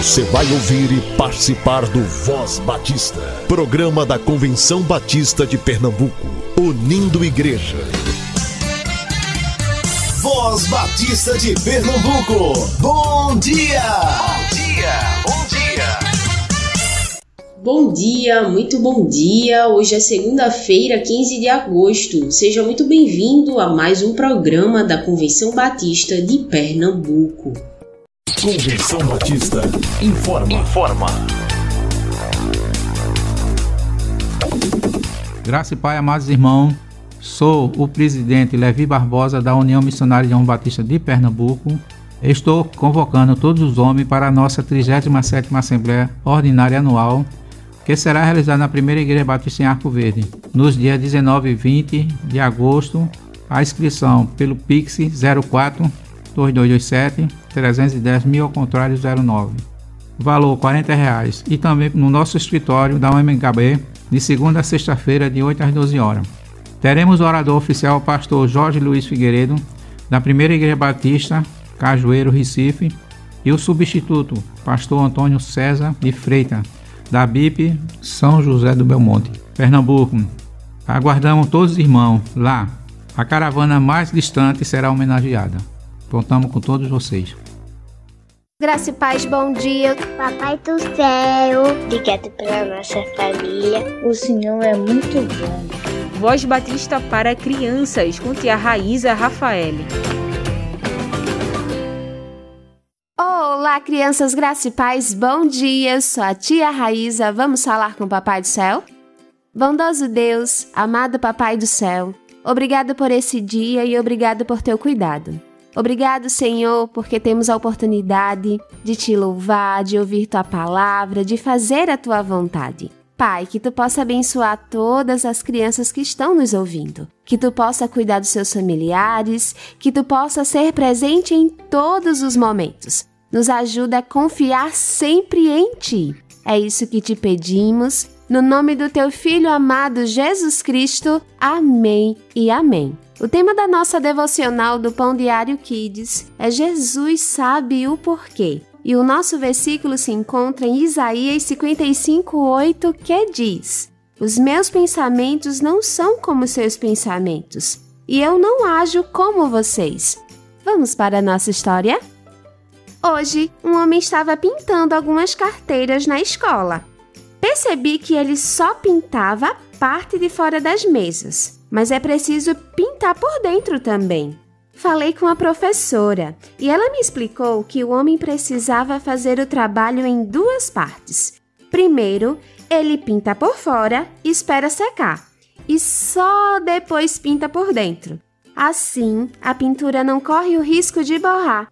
Você vai ouvir e participar do Voz Batista, programa da Convenção Batista de Pernambuco, unindo igreja. Voz Batista de Pernambuco, bom dia! Bom dia, bom dia! Bom dia, muito bom dia! Hoje é segunda-feira, 15 de agosto. Seja muito bem-vindo a mais um programa da Convenção Batista de Pernambuco. Convenção Batista informa. Informa. Graça e Pai, amados irmãos, sou o presidente Levi Barbosa da União Missionária de João Batista de Pernambuco. Estou convocando todos os homens para a nossa 37ª Assembleia Ordinária Anual, que será realizada na Primeira Igreja Batista em Arco Verde, nos dias 19 e 20 de agosto. A inscrição pelo Pix 04 2227 310 mil ao contrário 09. Valor 40 reais. E também no nosso escritório da UMHB de segunda a sexta-feira de 8 às 12 horas. Teremos o orador oficial o pastor Jorge Luiz Figueiredo da Primeira Igreja Batista, Cajueiro, Recife, e o substituto, pastor Antônio César de Freitas, da BIP São José do Belmonte, Pernambuco. Aguardamos todos os irmãos lá. A caravana mais distante será homenageada. Contamos com todos vocês. Graça e paz, bom dia. Papai do céu, obrigado pela nossa família. O Senhor é muito bom. Voz Batista para crianças, com tia Raíza Rafael. Olá, crianças, graça e paz, bom dia. Sou a tia Raíza. Vamos falar com o Papai do Céu? Bondoso Deus, amado Papai do Céu, obrigado por esse dia e obrigado por teu cuidado. Obrigado, Senhor, porque temos a oportunidade de te louvar, de ouvir tua palavra, de fazer a tua vontade. Pai, que tu possa abençoar todas as crianças que estão nos ouvindo, que tu possa cuidar dos seus familiares, que tu possa ser presente em todos os momentos. Nos ajuda a confiar sempre em ti. É isso que te pedimos, no nome do teu filho amado Jesus Cristo. Amém e amém. O tema da nossa devocional do Pão Diário Kids é Jesus sabe o porquê. E o nosso versículo se encontra em Isaías 55:8, que diz: Os meus pensamentos não são como seus pensamentos, e eu não ajo como vocês. Vamos para a nossa história? Hoje, um homem estava pintando algumas carteiras na escola. Percebi que ele só pintava a parte de fora das mesas mas é preciso pintar por dentro também. Falei com a professora e ela me explicou que o homem precisava fazer o trabalho em duas partes. Primeiro, ele pinta por fora e espera secar, e só depois pinta por dentro. Assim, a pintura não corre o risco de borrar.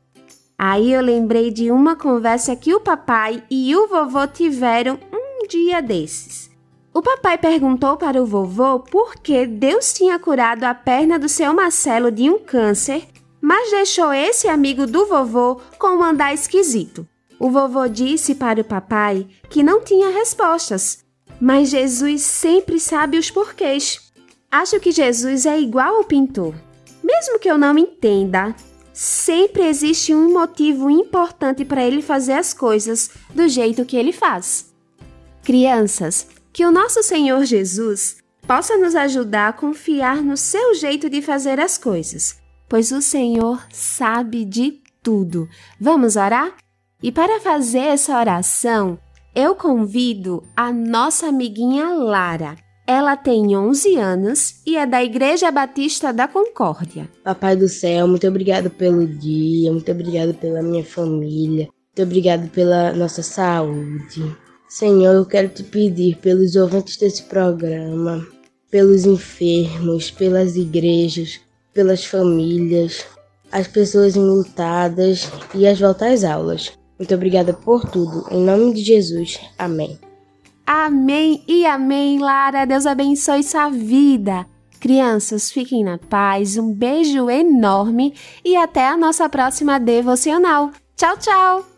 Aí eu lembrei de uma conversa que o papai e o vovô tiveram um dia desses. O papai perguntou para o vovô por que Deus tinha curado a perna do seu Marcelo de um câncer, mas deixou esse amigo do vovô com um andar esquisito. O vovô disse para o papai que não tinha respostas, mas Jesus sempre sabe os porquês. Acho que Jesus é igual ao pintor. Mesmo que eu não entenda, sempre existe um motivo importante para ele fazer as coisas do jeito que ele faz. Crianças, que o nosso Senhor Jesus possa nos ajudar a confiar no seu jeito de fazer as coisas, pois o Senhor sabe de tudo. Vamos orar? E para fazer essa oração, eu convido a nossa amiguinha Lara. Ela tem 11 anos e é da Igreja Batista da Concórdia. Papai do céu, muito obrigado pelo dia, muito obrigado pela minha família, muito obrigado pela nossa saúde. Senhor, eu quero te pedir pelos ouvintes desse programa, pelos enfermos, pelas igrejas, pelas famílias, as pessoas enlutadas e as voltas às aulas. Muito obrigada por tudo. Em nome de Jesus. Amém. Amém e amém, Lara. Deus abençoe sua vida. Crianças, fiquem na paz. Um beijo enorme e até a nossa próxima devocional. Tchau, tchau!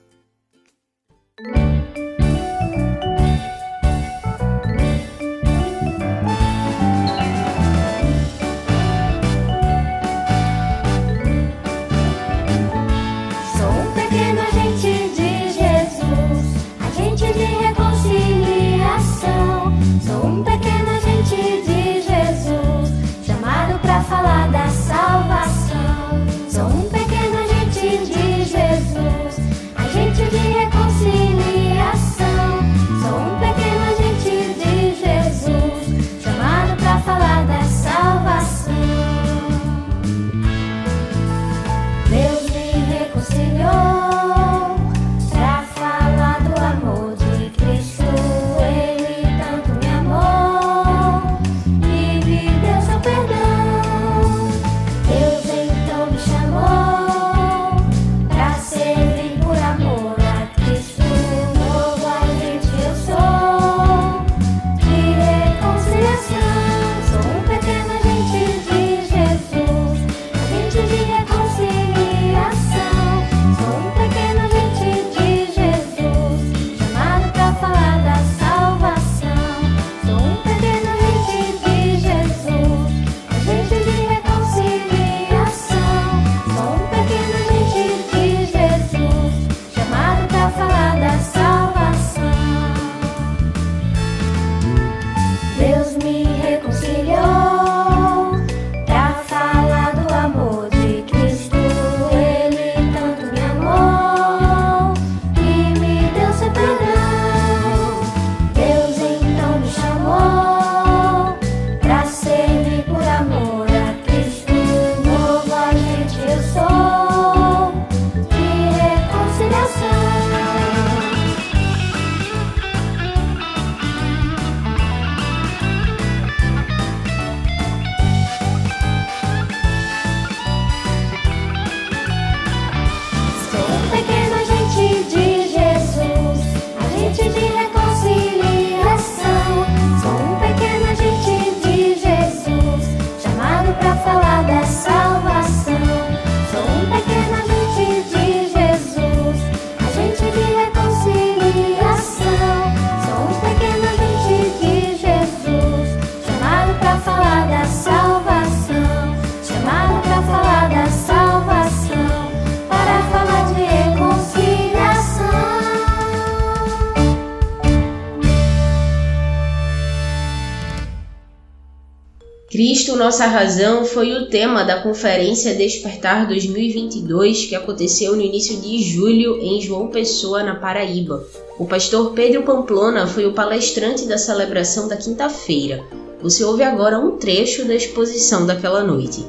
Nossa razão, foi o tema da Conferência Despertar 2022 que aconteceu no início de julho em João Pessoa, na Paraíba. O pastor Pedro Pamplona foi o palestrante da celebração da quinta-feira. Você ouve agora um trecho da exposição daquela noite.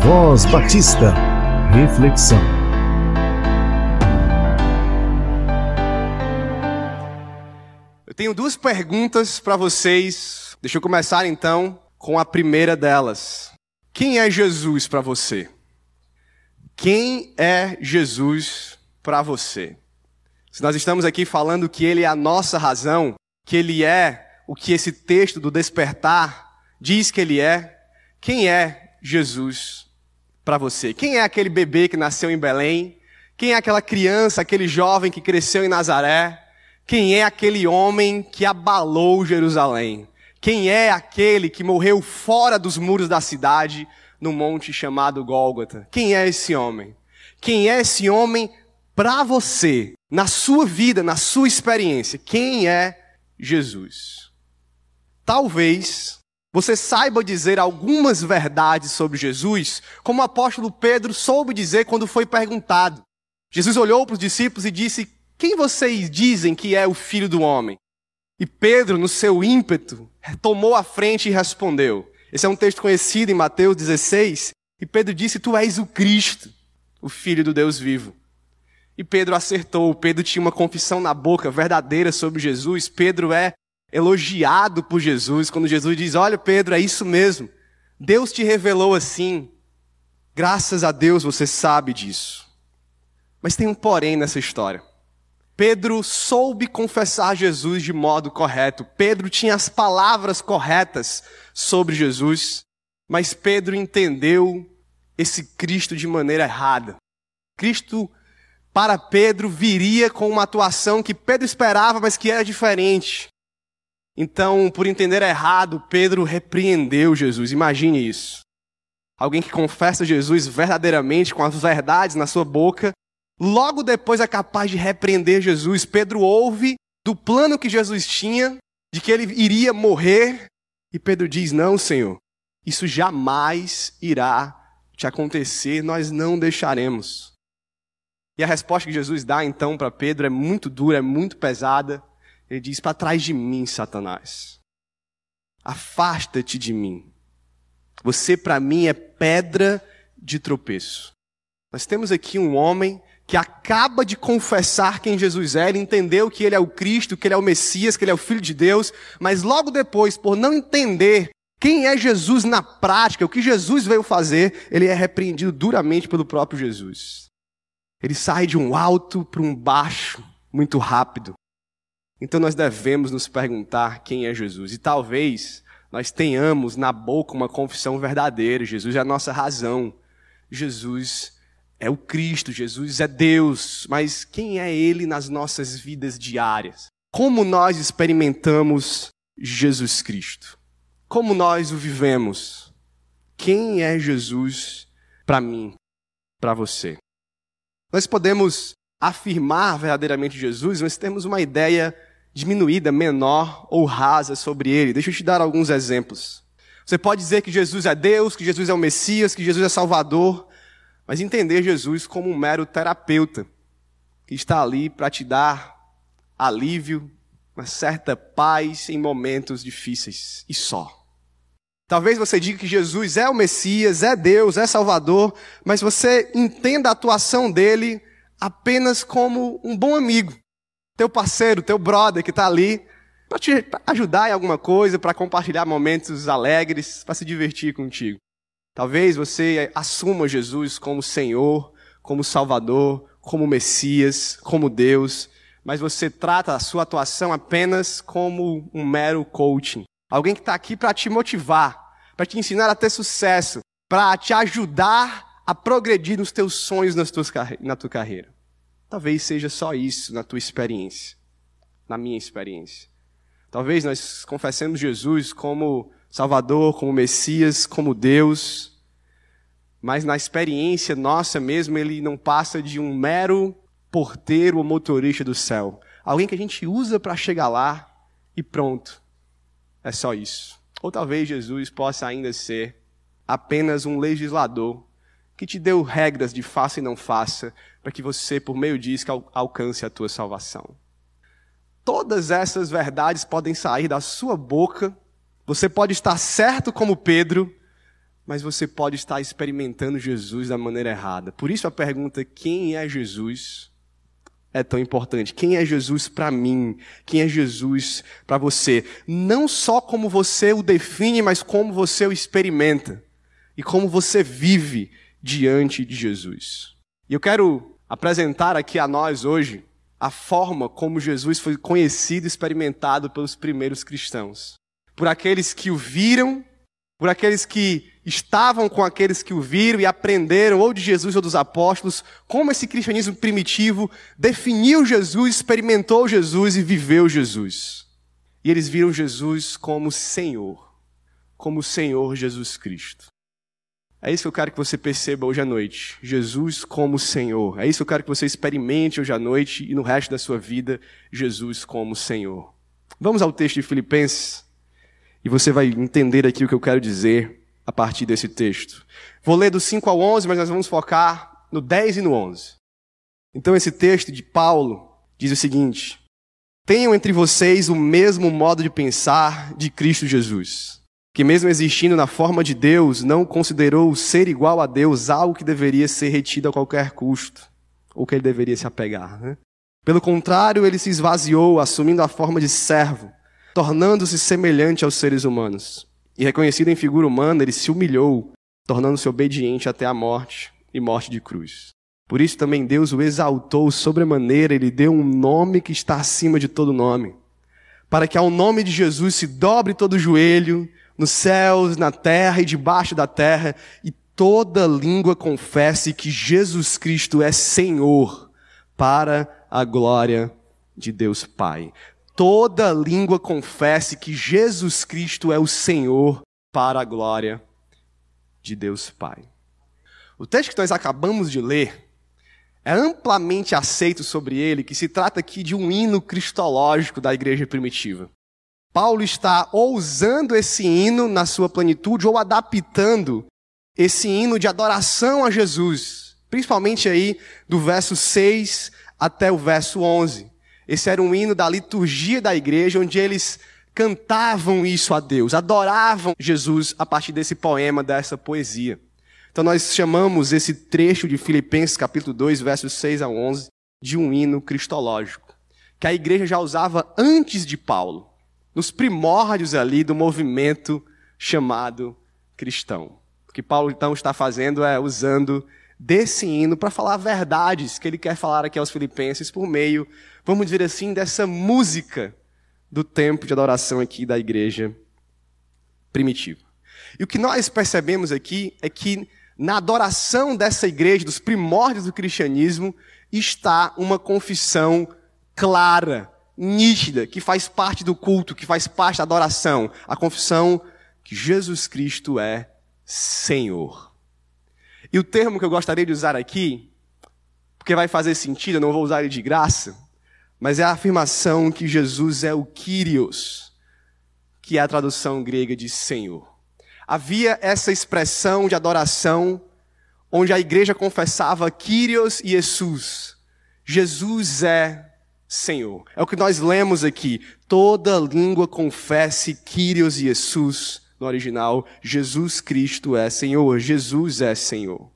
Voz Batista. Reflexão. Eu tenho duas perguntas para vocês. Deixa eu começar então com a primeira delas. Quem é Jesus para você? Quem é Jesus para você? Se nós estamos aqui falando que ele é a nossa razão, que ele é o que esse texto do despertar diz que ele é, quem é Jesus para você? Quem é aquele bebê que nasceu em Belém? Quem é aquela criança, aquele jovem que cresceu em Nazaré? Quem é aquele homem que abalou Jerusalém? Quem é aquele que morreu fora dos muros da cidade, no monte chamado Gólgota? Quem é esse homem? Quem é esse homem para você, na sua vida, na sua experiência? Quem é Jesus? Talvez você saiba dizer algumas verdades sobre Jesus, como o apóstolo Pedro soube dizer quando foi perguntado. Jesus olhou para os discípulos e disse: quem vocês dizem que é o filho do homem? E Pedro, no seu ímpeto, tomou a frente e respondeu. Esse é um texto conhecido em Mateus 16. E Pedro disse: Tu és o Cristo, o filho do Deus vivo. E Pedro acertou. Pedro tinha uma confissão na boca verdadeira sobre Jesus. Pedro é elogiado por Jesus quando Jesus diz: Olha, Pedro, é isso mesmo. Deus te revelou assim. Graças a Deus você sabe disso. Mas tem um porém nessa história. Pedro soube confessar Jesus de modo correto. Pedro tinha as palavras corretas sobre Jesus, mas Pedro entendeu esse Cristo de maneira errada. Cristo, para Pedro, viria com uma atuação que Pedro esperava, mas que era diferente. Então, por entender errado, Pedro repreendeu Jesus. Imagine isso. Alguém que confessa Jesus verdadeiramente, com as verdades na sua boca, Logo depois é capaz de repreender Jesus. Pedro ouve do plano que Jesus tinha, de que ele iria morrer, e Pedro diz: Não, Senhor, isso jamais irá te acontecer, nós não deixaremos. E a resposta que Jesus dá então para Pedro é muito dura, é muito pesada. Ele diz: Para trás de mim, Satanás. Afasta-te de mim. Você para mim é pedra de tropeço. Nós temos aqui um homem que acaba de confessar quem Jesus é, ele entendeu que ele é o Cristo, que ele é o Messias, que ele é o Filho de Deus, mas logo depois, por não entender quem é Jesus na prática, o que Jesus veio fazer, ele é repreendido duramente pelo próprio Jesus. Ele sai de um alto para um baixo muito rápido. Então nós devemos nos perguntar quem é Jesus. E talvez nós tenhamos na boca uma confissão verdadeira: Jesus é a nossa razão. Jesus é o Cristo, Jesus é Deus, mas quem é Ele nas nossas vidas diárias? Como nós experimentamos Jesus Cristo? Como nós o vivemos? Quem é Jesus para mim, para você? Nós podemos afirmar verdadeiramente Jesus, mas temos uma ideia diminuída, menor ou rasa sobre ele. Deixa eu te dar alguns exemplos. Você pode dizer que Jesus é Deus, que Jesus é o Messias, que Jesus é Salvador, mas entender Jesus como um mero terapeuta que está ali para te dar alívio, uma certa paz em momentos difíceis e só. Talvez você diga que Jesus é o Messias, é Deus, é Salvador, mas você entenda a atuação dele apenas como um bom amigo, teu parceiro, teu brother que está ali para te ajudar em alguma coisa, para compartilhar momentos alegres, para se divertir contigo. Talvez você assuma Jesus como Senhor, como Salvador, como Messias, como Deus, mas você trata a sua atuação apenas como um mero coaching. Alguém que está aqui para te motivar, para te ensinar a ter sucesso, para te ajudar a progredir nos teus sonhos nas tuas, na tua carreira. Talvez seja só isso na tua experiência, na minha experiência. Talvez nós confessemos Jesus como Salvador, como Messias, como Deus. Mas na experiência nossa mesmo, ele não passa de um mero porteiro ou motorista do céu. Alguém que a gente usa para chegar lá e pronto. é só isso. Ou talvez Jesus possa ainda ser apenas um legislador que te deu regras de faça e não faça, para que você, por meio disso, alcance a tua salvação. Todas essas verdades podem sair da sua boca. Você pode estar certo como Pedro, mas você pode estar experimentando Jesus da maneira errada. Por isso a pergunta: quem é Jesus? É tão importante. Quem é Jesus para mim? Quem é Jesus para você? Não só como você o define, mas como você o experimenta e como você vive diante de Jesus. E eu quero apresentar aqui a nós hoje a forma como Jesus foi conhecido e experimentado pelos primeiros cristãos. Por aqueles que o viram, por aqueles que estavam com aqueles que o viram e aprenderam, ou de Jesus ou dos apóstolos, como esse cristianismo primitivo definiu Jesus, experimentou Jesus e viveu Jesus. E eles viram Jesus como Senhor, como Senhor Jesus Cristo. É isso que eu quero que você perceba hoje à noite. Jesus como Senhor. É isso que eu quero que você experimente hoje à noite e no resto da sua vida, Jesus como Senhor. Vamos ao texto de Filipenses e você vai entender aqui o que eu quero dizer a partir desse texto. Vou ler do 5 ao 11, mas nós vamos focar no 10 e no 11. Então esse texto de Paulo diz o seguinte: Tenham entre vocês o mesmo modo de pensar de Cristo Jesus que, mesmo existindo na forma de Deus, não considerou o ser igual a Deus algo que deveria ser retido a qualquer custo, ou que ele deveria se apegar. Né? Pelo contrário, ele se esvaziou, assumindo a forma de servo, tornando-se semelhante aos seres humanos. E reconhecido em figura humana, ele se humilhou, tornando-se obediente até a morte e morte de cruz. Por isso também Deus o exaltou sobremaneira, ele deu um nome que está acima de todo nome, para que ao nome de Jesus se dobre todo joelho nos céus, na terra e debaixo da terra, e toda língua confesse que Jesus Cristo é Senhor, para a glória de Deus Pai. Toda língua confesse que Jesus Cristo é o Senhor, para a glória de Deus Pai. O texto que nós acabamos de ler é amplamente aceito sobre ele que se trata aqui de um hino cristológico da igreja primitiva. Paulo está ou usando esse hino na sua plenitude ou adaptando esse hino de adoração a Jesus, principalmente aí do verso 6 até o verso 11. Esse era um hino da liturgia da igreja, onde eles cantavam isso a Deus, adoravam Jesus a partir desse poema, dessa poesia. Então nós chamamos esse trecho de Filipenses capítulo 2, versos 6 a 11, de um hino cristológico, que a igreja já usava antes de Paulo nos primórdios ali do movimento chamado cristão. O que Paulo então está fazendo é usando desse hino para falar verdades que ele quer falar aqui aos filipenses por meio, vamos dizer assim, dessa música do tempo de adoração aqui da igreja primitiva. E o que nós percebemos aqui é que na adoração dessa igreja, dos primórdios do cristianismo, está uma confissão clara nítida, que faz parte do culto, que faz parte da adoração, a confissão que Jesus Cristo é Senhor. E o termo que eu gostaria de usar aqui, porque vai fazer sentido, eu não vou usar ele de graça, mas é a afirmação que Jesus é o Kyrios, que é a tradução grega de Senhor. Havia essa expressão de adoração onde a igreja confessava Kyrios e Jesus. Jesus é Senhor. É o que nós lemos aqui. Toda língua confesse Kyrios e Jesus, no original, Jesus Cristo é Senhor, Jesus é Senhor.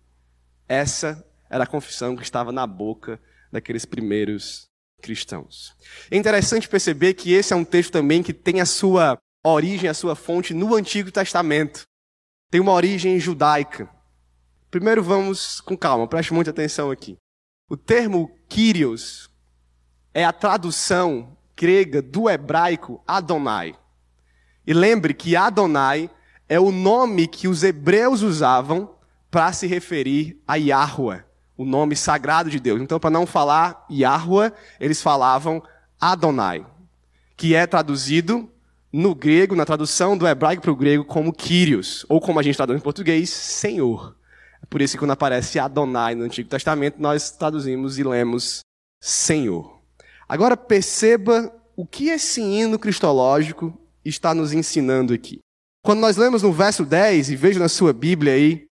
Essa era a confissão que estava na boca daqueles primeiros cristãos. É interessante perceber que esse é um texto também que tem a sua origem, a sua fonte no Antigo Testamento. Tem uma origem judaica. Primeiro vamos com calma, preste muita atenção aqui. O termo Kyrios, é a tradução grega do hebraico Adonai. E lembre que Adonai é o nome que os hebreus usavam para se referir a Yahweh, o nome sagrado de Deus. Então, para não falar Yahweh, eles falavam Adonai, que é traduzido no grego, na tradução do hebraico para o grego, como Kyrios, ou como a gente traduz em português, Senhor. É por isso que quando aparece Adonai no Antigo Testamento, nós traduzimos e lemos Senhor. Agora perceba o que esse hino cristológico está nos ensinando aqui. Quando nós lemos no verso 10, e vejo na sua Bíblia aí,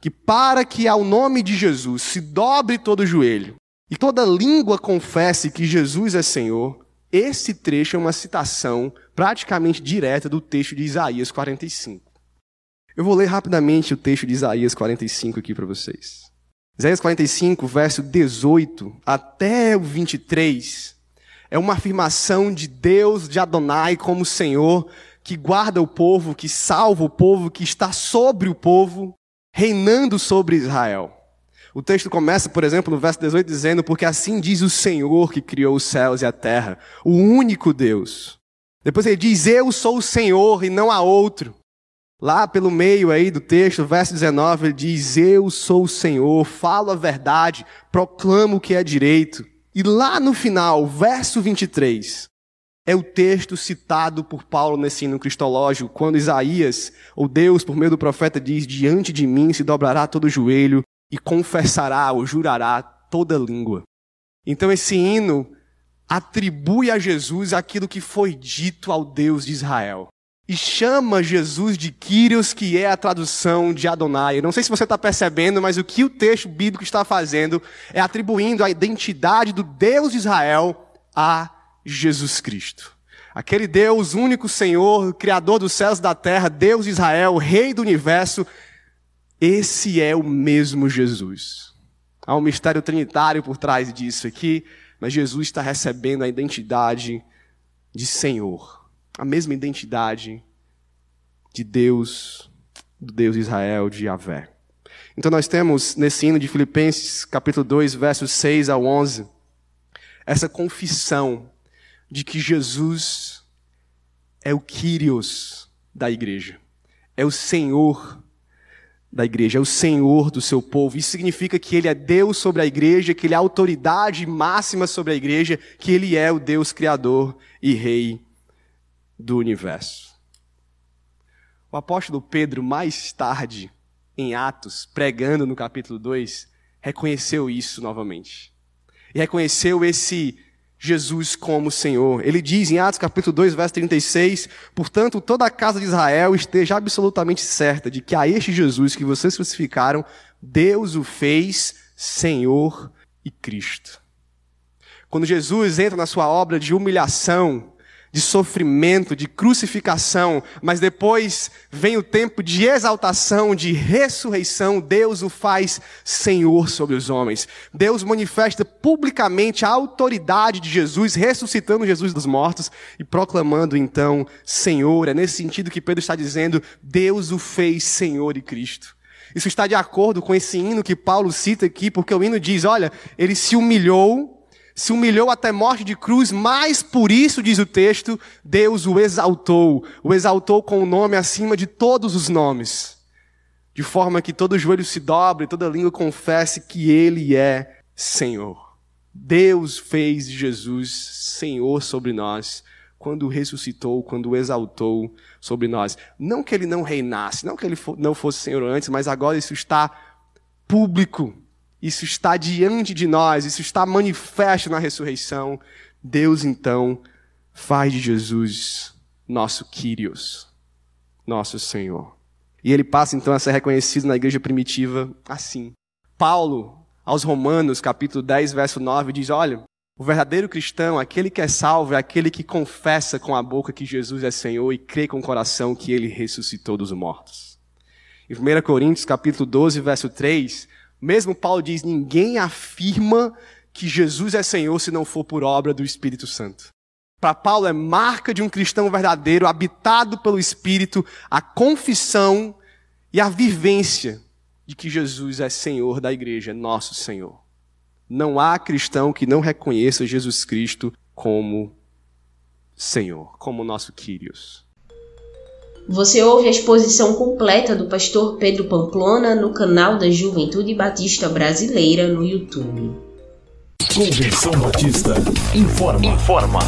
que para que ao nome de Jesus se dobre todo o joelho e toda língua confesse que Jesus é Senhor, esse trecho é uma citação praticamente direta do texto de Isaías 45. Eu vou ler rapidamente o texto de Isaías 45 aqui para vocês. Isaías 45, verso 18 até o 23, é uma afirmação de Deus, de Adonai como Senhor, que guarda o povo, que salva o povo, que está sobre o povo, reinando sobre Israel. O texto começa, por exemplo, no verso 18, dizendo: Porque assim diz o Senhor que criou os céus e a terra, o único Deus. Depois ele diz: Eu sou o Senhor e não há outro. Lá pelo meio aí do texto, verso 19, ele diz: Eu sou o Senhor, falo a verdade, proclamo o que é direito. E lá no final, verso 23, é o texto citado por Paulo nesse hino cristológico, quando Isaías, ou Deus, por meio do profeta, diz: Diante de mim se dobrará todo o joelho e confessará ou jurará toda língua. Então esse hino atribui a Jesus aquilo que foi dito ao Deus de Israel. E chama Jesus de Kyrios, que é a tradução de Adonai. Eu não sei se você está percebendo, mas o que o texto bíblico está fazendo é atribuindo a identidade do Deus de Israel a Jesus Cristo. Aquele Deus, único Senhor, Criador dos céus e da terra, Deus de Israel, Rei do universo, esse é o mesmo Jesus. Há um mistério trinitário por trás disso aqui, mas Jesus está recebendo a identidade de Senhor, a mesma identidade de Deus, do Deus de Israel, de Yahvé. Então nós temos nesse hino de Filipenses, capítulo 2, versos 6 ao 11, essa confissão de que Jesus é o Kyrios da igreja, é o Senhor da igreja, é o Senhor do seu povo. Isso significa que Ele é Deus sobre a igreja, que Ele é a autoridade máxima sobre a igreja, que Ele é o Deus Criador e Rei do universo. O apóstolo Pedro, mais tarde, em Atos, pregando no capítulo 2, reconheceu isso novamente. E reconheceu esse Jesus como Senhor. Ele diz em Atos capítulo 2, verso 36, portanto, toda a casa de Israel esteja absolutamente certa de que a este Jesus que vocês crucificaram, Deus o fez Senhor e Cristo. Quando Jesus entra na sua obra de humilhação, de sofrimento, de crucificação, mas depois vem o tempo de exaltação, de ressurreição, Deus o faz Senhor sobre os homens. Deus manifesta publicamente a autoridade de Jesus, ressuscitando Jesus dos mortos e proclamando então Senhor. É nesse sentido que Pedro está dizendo: Deus o fez Senhor e Cristo. Isso está de acordo com esse hino que Paulo cita aqui, porque o hino diz: olha, ele se humilhou se humilhou até morte de cruz, mas por isso, diz o texto, Deus o exaltou. O exaltou com o nome acima de todos os nomes. De forma que todo joelho se dobre, toda língua confesse que Ele é Senhor. Deus fez Jesus Senhor sobre nós quando ressuscitou, quando exaltou sobre nós. Não que Ele não reinasse, não que Ele não fosse Senhor antes, mas agora isso está público isso está diante de nós, isso está manifesto na ressurreição. Deus então faz de Jesus nosso Kyrios, nosso Senhor. E ele passa então a ser reconhecido na igreja primitiva assim. Paulo, aos Romanos, capítulo 10, verso 9, diz: Olha, o verdadeiro cristão, aquele que é salvo, é aquele que confessa com a boca que Jesus é Senhor e crê com o coração que ele ressuscitou dos mortos. Em 1 Coríntios, capítulo 12, verso 3, mesmo Paulo diz: ninguém afirma que Jesus é Senhor se não for por obra do Espírito Santo. Para Paulo é marca de um cristão verdadeiro, habitado pelo Espírito, a confissão e a vivência de que Jesus é Senhor da igreja, nosso Senhor. Não há cristão que não reconheça Jesus Cristo como Senhor, como nosso Kyrios. Você ouve a exposição completa do pastor Pedro Pamplona no canal da Juventude Batista Brasileira no YouTube. Convenção Batista informa. Informa.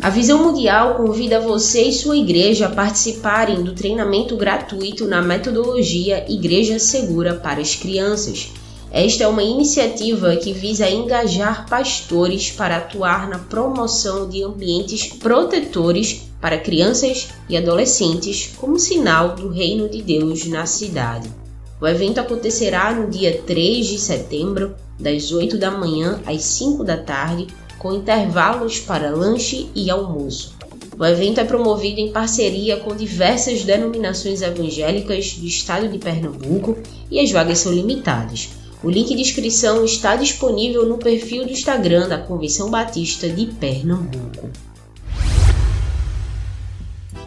A Visão Mundial convida você e sua igreja a participarem do treinamento gratuito na metodologia Igreja Segura para as Crianças Esta é uma iniciativa que visa engajar pastores para atuar na promoção de ambientes protetores para crianças e adolescentes como sinal do reino de Deus na cidade. O evento acontecerá no dia 3 de setembro, das 8 da manhã às 5 da tarde, com intervalos para lanche e almoço. O evento é promovido em parceria com diversas denominações evangélicas do estado de Pernambuco e as vagas são limitadas. O link de inscrição está disponível no perfil do Instagram da Convenção Batista de Pernambuco.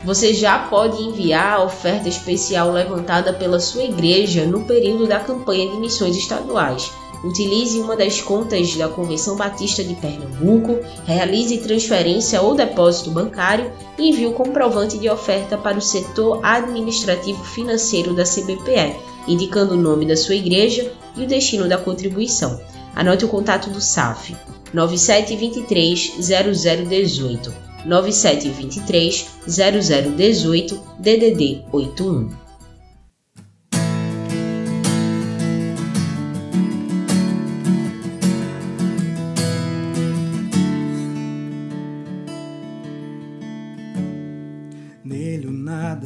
Você já pode enviar a oferta especial levantada pela sua igreja no período da campanha de missões estaduais. Utilize uma das contas da Convenção Batista de Pernambuco, realize transferência ou depósito bancário e envie o comprovante de oferta para o setor administrativo financeiro da CBPE, indicando o nome da sua igreja e o destino da contribuição. Anote o contato do SAF 9723 0018 9723 0018 DDD 81.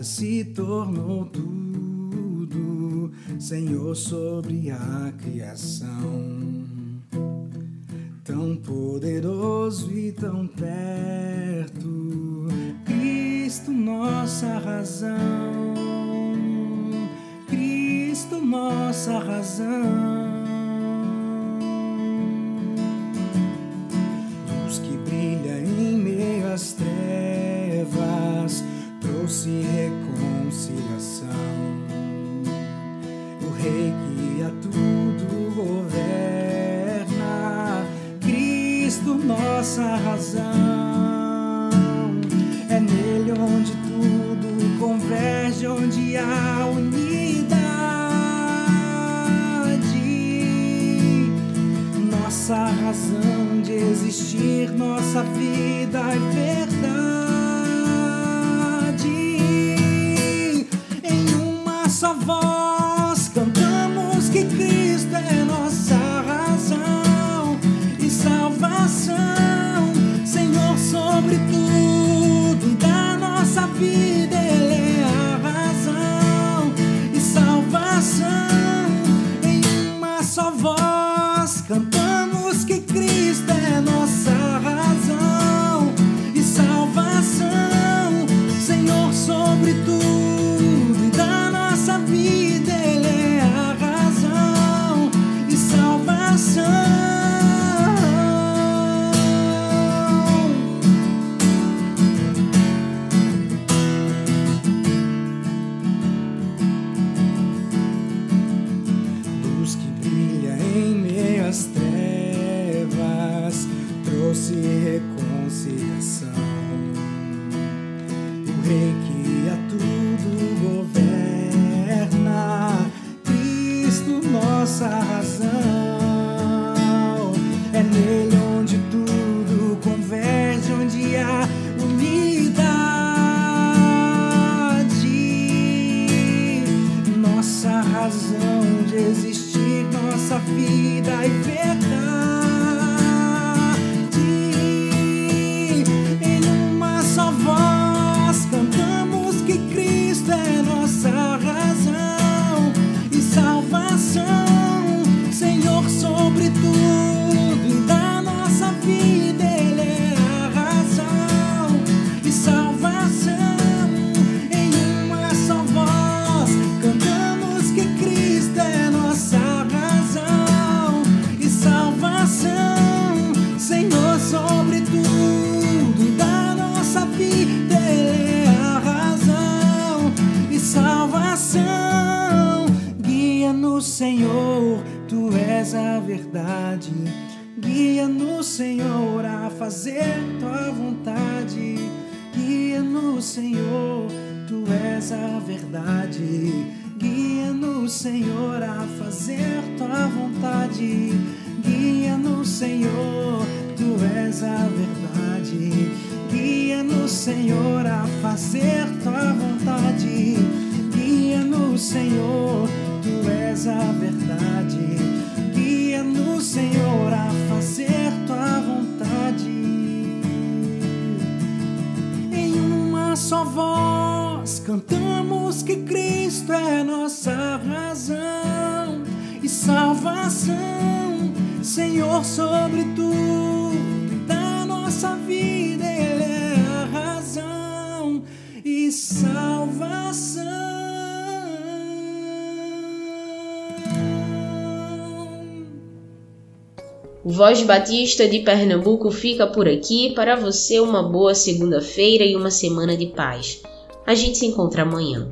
se tornou tudo, Senhor sobre a criação. Tão poderoso e tão perto, Cristo, nossa razão. Cristo, nossa razão. just salvação, Senhor sobre tudo da nossa vida, Ele é a razão e salvação. Voz Batista de Pernambuco fica por aqui. Para você, uma boa segunda-feira e uma semana de paz. A gente se encontra amanhã.